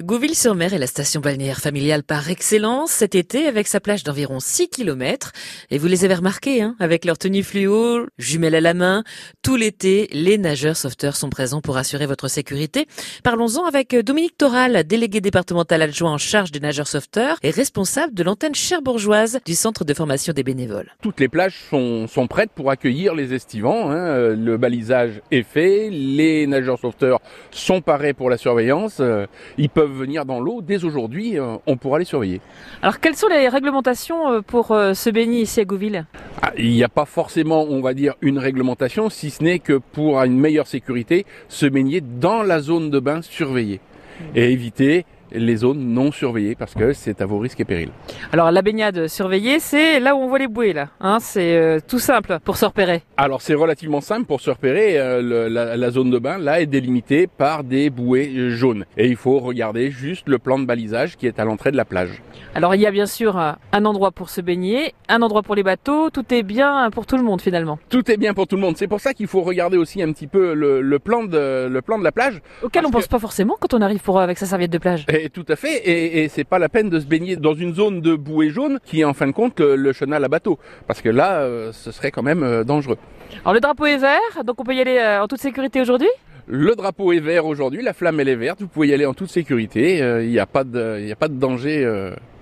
Gouville-sur-Mer est la station balnéaire familiale par excellence cet été avec sa plage d'environ 6 km. Et vous les avez remarqués, hein, avec leur tenue fluo, jumelles à la main. Tout l'été, les nageurs sauveteurs sont présents pour assurer votre sécurité. Parlons-en avec Dominique Toral, délégué départemental adjoint en charge des nageurs sauveteurs et responsable de l'antenne cherbourgeoise du centre de formation des bénévoles. Toutes les plages sont, sont prêtes pour accueillir les estivants. Hein. Le balisage est fait, les nageurs sauveteurs sont parés pour la surveillance. Ils peuvent venir dans l'eau dès aujourd'hui, euh, on pourra les surveiller. Alors quelles sont les réglementations euh, pour euh, se baigner ici à Gouville? Ah, Il n'y a pas forcément, on va dire, une réglementation, si ce n'est que pour une meilleure sécurité, se baigner dans la zone de bain surveillée et éviter les zones non surveillées parce que c'est à vos risques et périls. Alors la baignade surveillée, c'est là où on voit les bouées là. Hein, c'est euh, tout simple pour se repérer. Alors c'est relativement simple pour se repérer. Euh, la, zone de bain là est délimitée par des bouées jaunes et il faut regarder juste le plan de balisage qui est à l'entrée de la plage. Alors il y a bien sûr euh, un endroit pour se baigner, un endroit pour les bateaux. Tout est bien pour tout le monde finalement. Tout est bien pour tout le monde. C'est pour ça qu'il faut regarder aussi un petit peu le, plan de le plan de la plage auquel on pense pas forcément quand on arrive pour avec sa serviette de plage tout à fait. Et, et c'est pas la peine de se baigner dans une zone de bouée jaune qui est en fin de compte le, chenal à bateau. Parce que là, euh, ce serait quand même euh, dangereux. Alors le drapeau est vert, donc on peut y aller euh, en toute sécurité aujourd'hui? Le drapeau est vert aujourd'hui, la flamme elle est verte, vous pouvez y aller en toute sécurité, il n'y a, pas de, a pas de danger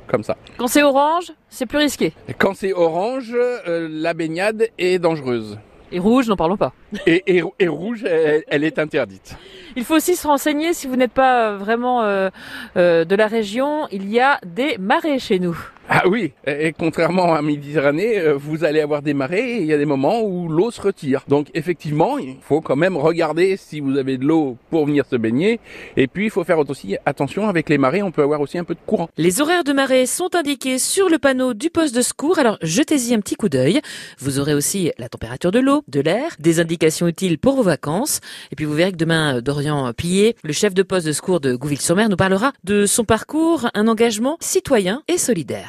comme ça. Quand c'est orange, c'est plus risqué. Quand c'est orange, la baignade est dangereuse. Et rouge, n'en parlons pas. Et, et, rouge, elle, est interdite. Il faut aussi se renseigner si vous n'êtes pas euh, vraiment euh, euh, de la région. Il y a des marais chez nous. Ah oui, et contrairement à Méditerranée, euh, vous allez avoir des marées et il y a des moments où l'eau se retire. Donc effectivement, il faut quand même regarder si vous avez de l'eau pour venir se baigner. Et puis il faut faire aussi attention avec les marées, on peut avoir aussi un peu de courant. Les horaires de marée sont indiqués sur le panneau du poste de secours, alors jetez-y un petit coup d'œil. Vous aurez aussi la température de l'eau, de l'air, des indications utiles pour vos vacances. Et puis vous verrez que demain, Dorian Pillet, le chef de poste de secours de Gouville-sur-Mer, nous parlera de son parcours, un engagement citoyen et solidaire.